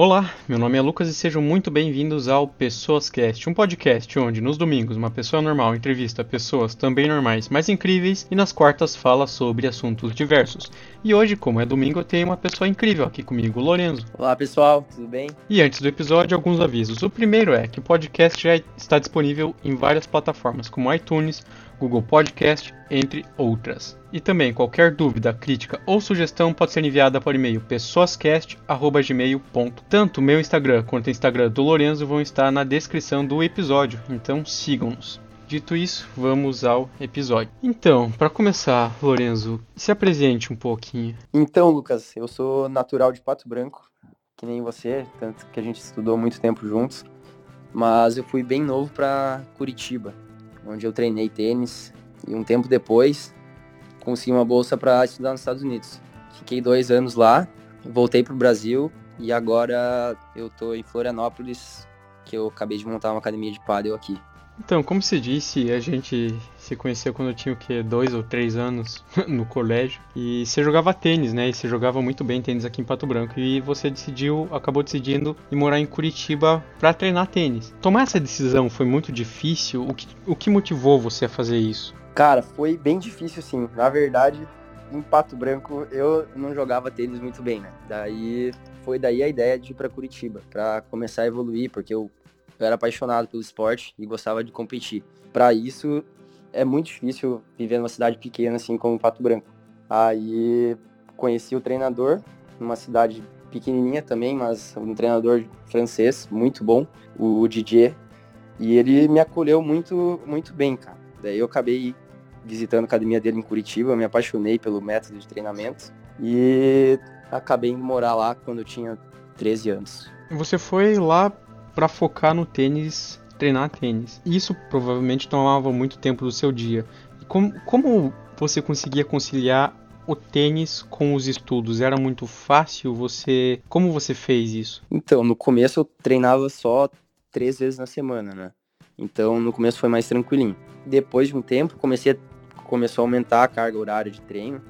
Olá, meu nome é Lucas e sejam muito bem-vindos ao Pessoas Cast, um podcast onde nos domingos uma pessoa normal entrevista pessoas também normais, mas incríveis, e nas quartas fala sobre assuntos diversos. E hoje, como é domingo, eu tenho uma pessoa incrível aqui comigo, Lorenzo. Olá pessoal, tudo bem? E antes do episódio, alguns avisos. O primeiro é que o podcast já está disponível em várias plataformas, como iTunes, Google Podcast, entre outras. E também qualquer dúvida, crítica ou sugestão pode ser enviada por e-mail pessoascast@gmail.com. Tanto meu Instagram quanto o Instagram do Lorenzo vão estar na descrição do episódio, então sigam-nos. Dito isso, vamos ao episódio. Então, para começar, Lorenzo, se apresente um pouquinho. Então, Lucas, eu sou natural de Pato Branco, que nem você, tanto que a gente estudou muito tempo juntos, mas eu fui bem novo para Curitiba, onde eu treinei tênis e um tempo depois consegui uma bolsa para estudar nos Estados Unidos. Fiquei dois anos lá, voltei para o Brasil e agora eu tô em Florianópolis, que eu acabei de montar uma academia de paddle aqui. Então, como se disse, a gente se conheceu quando eu tinha o quê? Dois ou três anos no colégio. E você jogava tênis, né? E você jogava muito bem tênis aqui em Pato Branco. E você decidiu, acabou decidindo ir morar em Curitiba para treinar tênis. Tomar essa decisão foi muito difícil? O que, o que motivou você a fazer isso? Cara, foi bem difícil sim. Na verdade, em Pato Branco eu não jogava tênis muito bem, né? Daí foi daí a ideia de ir para Curitiba, para começar a evoluir, porque eu eu era apaixonado pelo esporte e gostava de competir. Para isso, é muito difícil viver numa cidade pequena assim como Pato Branco. Aí conheci o treinador, numa cidade pequenininha também, mas um treinador francês muito bom, o Didier, e ele me acolheu muito muito bem, cara. Daí eu acabei visitando a academia dele em Curitiba, me apaixonei pelo método de treinamento e acabei indo morar lá quando eu tinha 13 anos. Você foi lá para focar no tênis, treinar tênis. Isso provavelmente tomava muito tempo do seu dia. Como, como você conseguia conciliar o tênis com os estudos? Era muito fácil? Você, como você fez isso? Então, no começo eu treinava só três vezes na semana, né? Então, no começo foi mais tranquilinho. Depois de um tempo, comecei a, começou a aumentar a carga horária de treino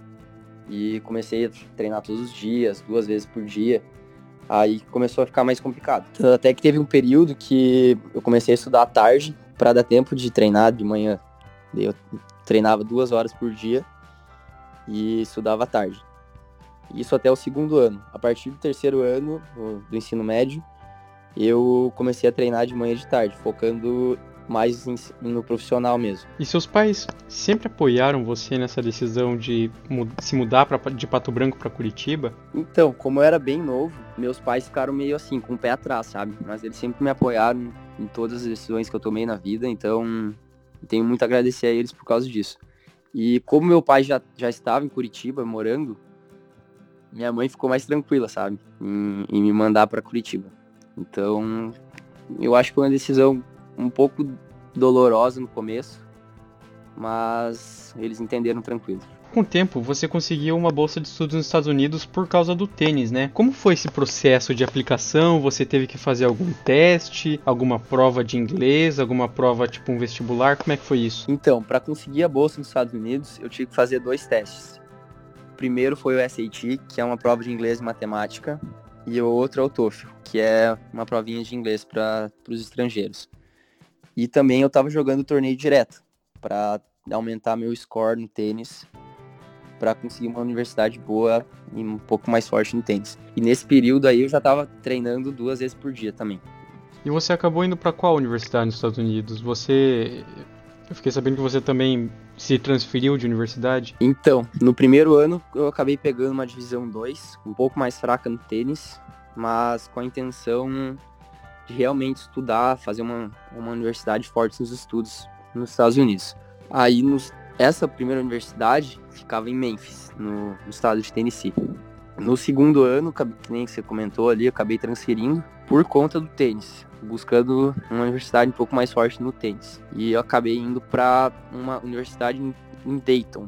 e comecei a treinar todos os dias, duas vezes por dia. Aí começou a ficar mais complicado. Até que teve um período que eu comecei a estudar à tarde para dar tempo de treinar de manhã. Eu treinava duas horas por dia e estudava à tarde. Isso até o segundo ano. A partir do terceiro ano do ensino médio, eu comecei a treinar de manhã e de tarde, focando mais no profissional mesmo. E seus pais sempre apoiaram você nessa decisão de se mudar pra, de Pato Branco para Curitiba? Então, como eu era bem novo, meus pais ficaram meio assim, com o pé atrás, sabe? Mas eles sempre me apoiaram em todas as decisões que eu tomei na vida, então tenho muito a agradecer a eles por causa disso. E como meu pai já, já estava em Curitiba morando, minha mãe ficou mais tranquila, sabe? Em, em me mandar para Curitiba. Então, eu acho que foi uma decisão um pouco dolorosa no começo, mas eles entenderam tranquilo. Com o tempo, você conseguiu uma bolsa de estudos nos Estados Unidos por causa do tênis, né? Como foi esse processo de aplicação? Você teve que fazer algum teste, alguma prova de inglês, alguma prova tipo um vestibular? Como é que foi isso? Então, para conseguir a bolsa nos Estados Unidos, eu tive que fazer dois testes. O primeiro foi o SAT, que é uma prova de inglês e matemática, e o outro é o TOEFL, que é uma provinha de inglês para os estrangeiros. E também eu estava jogando torneio direto para aumentar meu score no tênis, para conseguir uma universidade boa e um pouco mais forte no tênis. E nesse período aí eu já estava treinando duas vezes por dia também. E você acabou indo para qual universidade nos Estados Unidos? Você eu fiquei sabendo que você também se transferiu de universidade. Então, no primeiro ano eu acabei pegando uma divisão 2, um pouco mais fraca no tênis, mas com a intenção de realmente estudar, fazer uma, uma universidade forte nos estudos nos Estados Unidos. Aí, nos, essa primeira universidade ficava em Memphis, no, no estado de Tennessee. No segundo ano, que nem você comentou ali, acabei transferindo por conta do tênis, buscando uma universidade um pouco mais forte no tênis. E eu acabei indo para uma universidade em Dayton,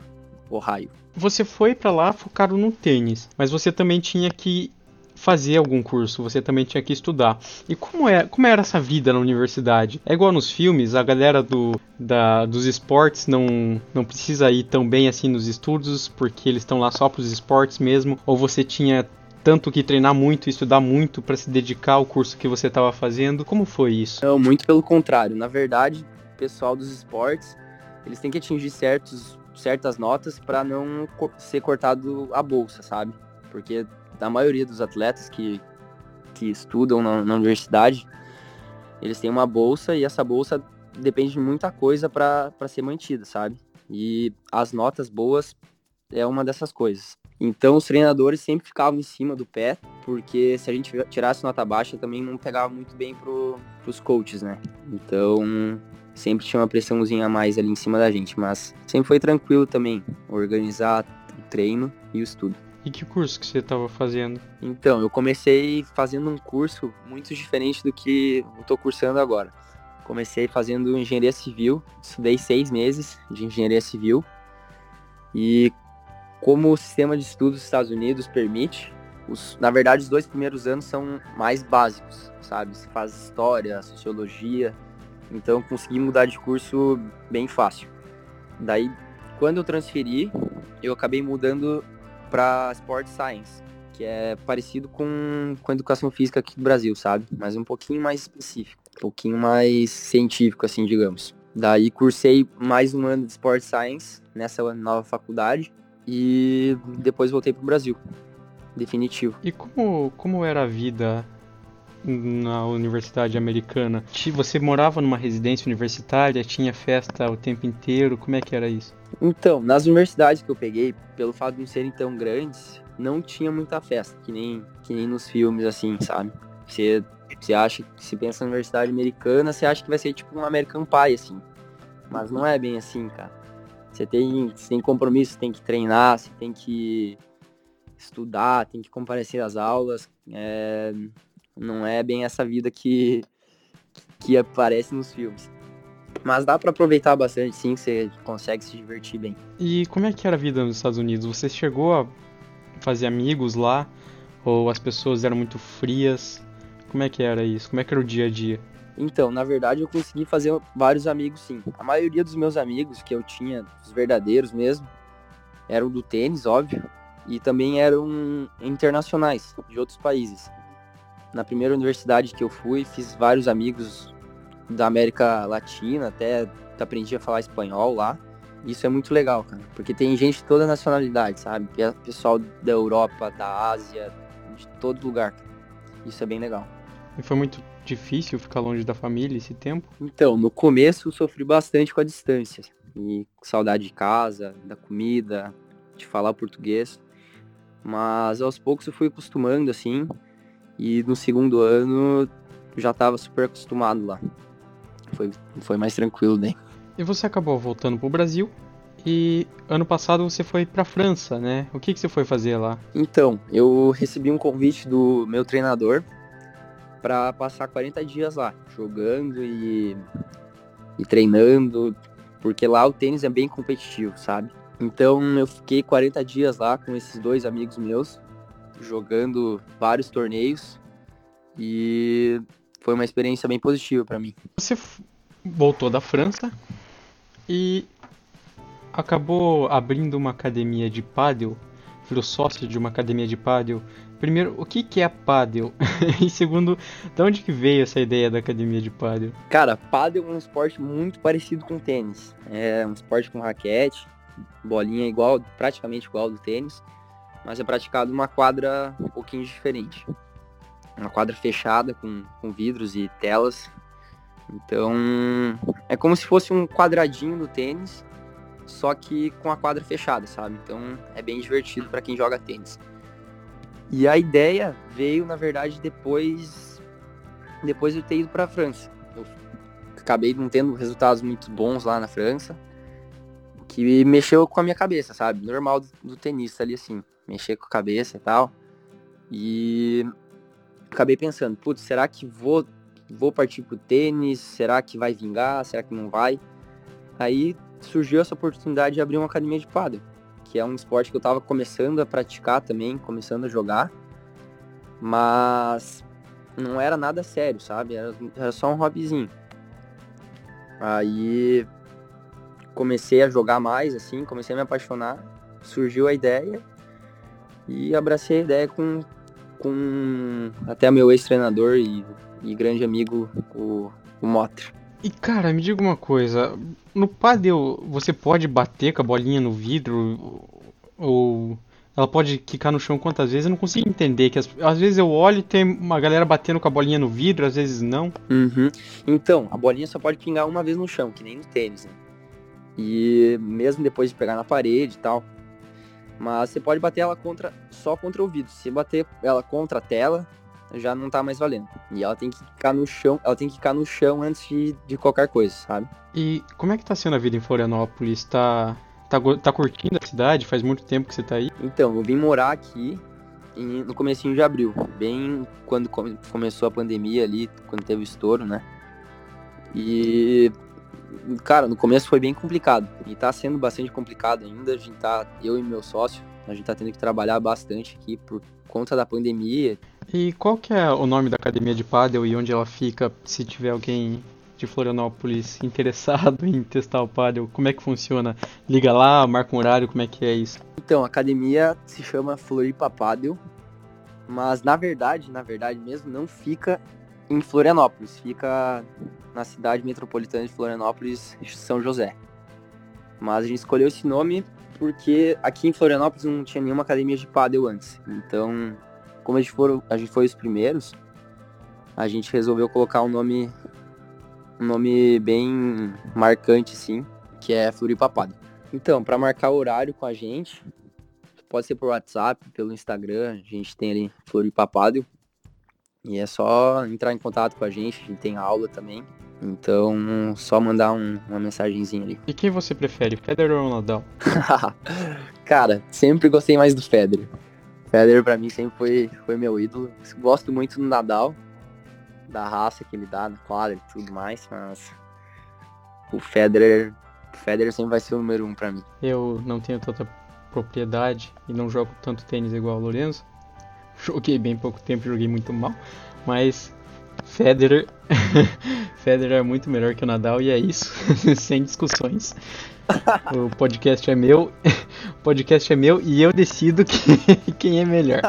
Ohio. Você foi para lá focado no tênis, mas você também tinha que fazer algum curso, você também tinha que estudar. E como, é, como era essa vida na universidade? É igual nos filmes, a galera do, da, dos esportes não, não precisa ir tão bem assim nos estudos, porque eles estão lá só para os esportes mesmo, ou você tinha tanto que treinar muito, estudar muito para se dedicar ao curso que você estava fazendo. Como foi isso? Não, muito pelo contrário. Na verdade, o pessoal dos esportes, eles têm que atingir certos, certas notas para não ser cortado a bolsa, sabe? Porque a maioria dos atletas que, que estudam na, na universidade, eles têm uma bolsa e essa bolsa depende de muita coisa para ser mantida, sabe? E as notas boas é uma dessas coisas. Então os treinadores sempre ficavam em cima do pé, porque se a gente tirasse nota baixa também não pegava muito bem pro, pros coaches, né? Então sempre tinha uma pressãozinha a mais ali em cima da gente, mas sempre foi tranquilo também organizar o treino e o estudo. E que curso que você estava fazendo? Então, eu comecei fazendo um curso muito diferente do que eu estou cursando agora. Comecei fazendo engenharia civil, estudei seis meses de engenharia civil e como o sistema de estudos dos Estados Unidos permite, os, na verdade os dois primeiros anos são mais básicos, sabe? Você faz história, sociologia, então consegui mudar de curso bem fácil. Daí, quando eu transferi, eu acabei mudando para Sport Science, que é parecido com, com a educação física aqui do Brasil, sabe? Mas um pouquinho mais específico, um pouquinho mais científico, assim, digamos. Daí cursei mais um ano de Sport Science nessa nova faculdade e depois voltei para o Brasil, definitivo. E como, como era a vida na universidade americana? Você morava numa residência universitária, tinha festa o tempo inteiro, como é que era isso? Então, nas universidades que eu peguei, pelo fato de não serem tão grandes, não tinha muita festa, que nem, que nem nos filmes, assim, sabe? Você, você acha se pensa na universidade americana, você acha que vai ser tipo um American Pie, assim. Mas não é bem assim, cara. Você tem, você tem compromisso, tem que treinar, você tem que estudar, tem que comparecer às aulas. É, não é bem essa vida que, que aparece nos filmes. Mas dá para aproveitar bastante, sim, você consegue se divertir bem. E como é que era a vida nos Estados Unidos? Você chegou a fazer amigos lá? Ou as pessoas eram muito frias? Como é que era isso? Como é que era o dia a dia? Então, na verdade, eu consegui fazer vários amigos, sim. A maioria dos meus amigos que eu tinha, os verdadeiros mesmo, eram do tênis, óbvio, e também eram internacionais, de outros países. Na primeira universidade que eu fui, fiz vários amigos da América Latina, até aprendi a falar espanhol lá. Isso é muito legal, cara, porque tem gente de toda nacionalidade, sabe? Pessoal da Europa, da Ásia, de todo lugar. Isso é bem legal. E foi muito difícil ficar longe da família esse tempo? Então, no começo eu sofri bastante com a distância. E saudade de casa, da comida, de falar português. Mas aos poucos eu fui acostumando, assim. E no segundo ano já estava super acostumado lá foi, foi mais tranquilo né? E você acabou voltando para o Brasil e ano passado você foi para França, né? O que, que você foi fazer lá? Então, eu recebi um convite do meu treinador para passar 40 dias lá, jogando e, e treinando, porque lá o tênis é bem competitivo, sabe? Então eu fiquei 40 dias lá com esses dois amigos meus, jogando vários torneios e foi uma experiência bem positiva para mim. Você voltou da França e acabou abrindo uma academia de pádel, virou sócio de uma academia de pádel. Primeiro, o que, que é pádel? e segundo, de onde que veio essa ideia da academia de pádel? Cara, pádel é um esporte muito parecido com tênis. É um esporte com raquete, bolinha igual, praticamente igual ao do tênis, mas é praticado numa quadra um pouquinho diferente uma quadra fechada com, com vidros e telas. Então é como se fosse um quadradinho do tênis, só que com a quadra fechada, sabe? Então é bem divertido para quem joga tênis. E a ideia veio, na verdade, depois depois de ter ido para a França. Eu acabei não tendo resultados muito bons lá na França, que mexeu com a minha cabeça, sabe? Normal do tenista ali assim, mexer com a cabeça e tal. E acabei pensando, putz, será que vou, vou partir pro tênis? Será que vai vingar? Será que não vai? Aí surgiu essa oportunidade de abrir uma academia de pádel, que é um esporte que eu tava começando a praticar também, começando a jogar, mas não era nada sério, sabe? Era, era só um hobbyzinho. Aí comecei a jogar mais, assim, comecei a me apaixonar, surgiu a ideia e abracei a ideia com com até meu ex-treinador e, e, grande amigo, o, o Motter. E cara, me diga uma coisa, no padel você pode bater com a bolinha no vidro ou ela pode quicar no chão quantas vezes? Eu não consigo entender que as, às vezes eu olho e tem uma galera batendo com a bolinha no vidro, às vezes não. Uhum. Então, a bolinha só pode pingar uma vez no chão, que nem no tênis, né? E mesmo depois de pegar na parede e tal. Mas você pode bater ela contra só contra o vidro. Se bater ela contra a tela, já não tá mais valendo. E ela tem que ficar no chão, ela tem que ficar no chão antes de, de qualquer coisa, sabe? E como é que tá sendo a vida em Florianópolis? Tá Tá, tá curtindo a cidade? Faz muito tempo que você tá aí? Então, eu vim morar aqui em, no comecinho de abril, bem quando come, começou a pandemia ali, quando teve o estouro, né? E cara, no começo foi bem complicado e tá sendo bastante complicado ainda. A gente tá, eu e meu sócio, a gente tá tendo que trabalhar bastante aqui por conta da pandemia. E qual que é o nome da academia de paddle e onde ela fica, se tiver alguém de Florianópolis interessado em testar o paddle, como é que funciona? Liga lá, marca um horário, como é que é isso? Então, a academia se chama Floripa Paddle, mas na verdade, na verdade mesmo, não fica em Florianópolis, fica na cidade metropolitana de Florianópolis, São José. Mas a gente escolheu esse nome porque aqui em Florianópolis não tinha nenhuma academia de paddle antes. Então, como a gente, for, a gente foi os primeiros, a gente resolveu colocar um nome um nome bem marcante, sim, que é Floripapado. Então, para marcar horário com a gente, pode ser por WhatsApp, pelo Instagram, a gente tem ali Floripapado. E é só entrar em contato com a gente, a gente tem aula também. Então, só mandar um, uma mensagenzinha ali. E quem você prefere, Federer ou Nadal? Cara, sempre gostei mais do Federer. Federer para mim sempre foi, foi meu ídolo. Gosto muito do Nadal, da raça que ele dá na quadra e tudo mais, mas o Federer, o Federer sempre vai ser o número um para mim. Eu não tenho tanta propriedade e não jogo tanto tênis igual o Lorenzo. Joguei bem pouco tempo, joguei muito mal, mas Federer, Federer é muito melhor que o Nadal e é isso, sem discussões. O podcast é meu, o podcast é meu e eu decido que, quem é melhor.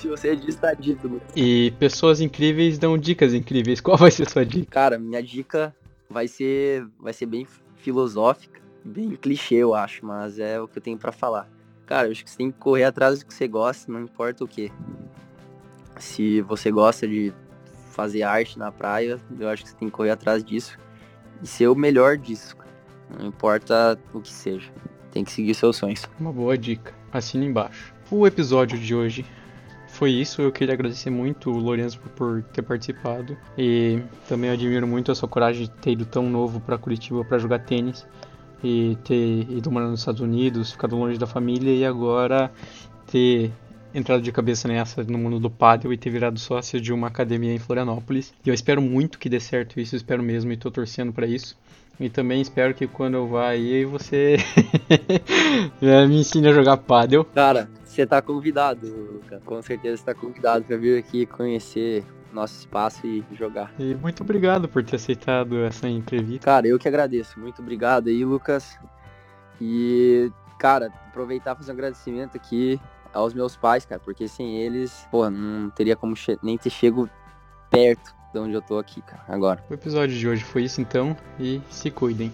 Se você diz, tá dito. E pessoas incríveis dão dicas incríveis. Qual vai ser a sua dica? Cara, minha dica vai ser, vai ser bem filosófica, bem clichê, eu acho, mas é o que eu tenho para falar. Cara, eu acho que você tem que correr atrás do que você gosta, não importa o que. Se você gosta de fazer arte na praia, eu acho que você tem que correr atrás disso e ser o melhor disso. Não importa o que seja. Tem que seguir seus sonhos. Uma boa dica. Assina embaixo. O episódio de hoje foi isso. Eu queria agradecer muito o Lourenço por ter participado. E também admiro muito a sua coragem de ter ido tão novo para Curitiba para jogar tênis. E ter ido morar nos Estados Unidos, ficado longe da família e agora ter entrado de cabeça nessa no mundo do paddle e ter virado sócio de uma academia em Florianópolis. E eu espero muito que dê certo isso, espero mesmo e tô torcendo para isso. E também espero que quando eu vá aí você me ensine a jogar paddle. Cara, você tá convidado, Luca. Com certeza você tá convidado para vir aqui conhecer nosso espaço e jogar. E muito obrigado por ter aceitado essa entrevista. Cara, eu que agradeço. Muito obrigado aí, Lucas. E, cara, aproveitar e fazer um agradecimento aqui aos meus pais, cara, porque sem eles, pô, não teria como nem ter chego perto de onde eu tô aqui, cara, agora. O episódio de hoje foi isso então, e se cuidem.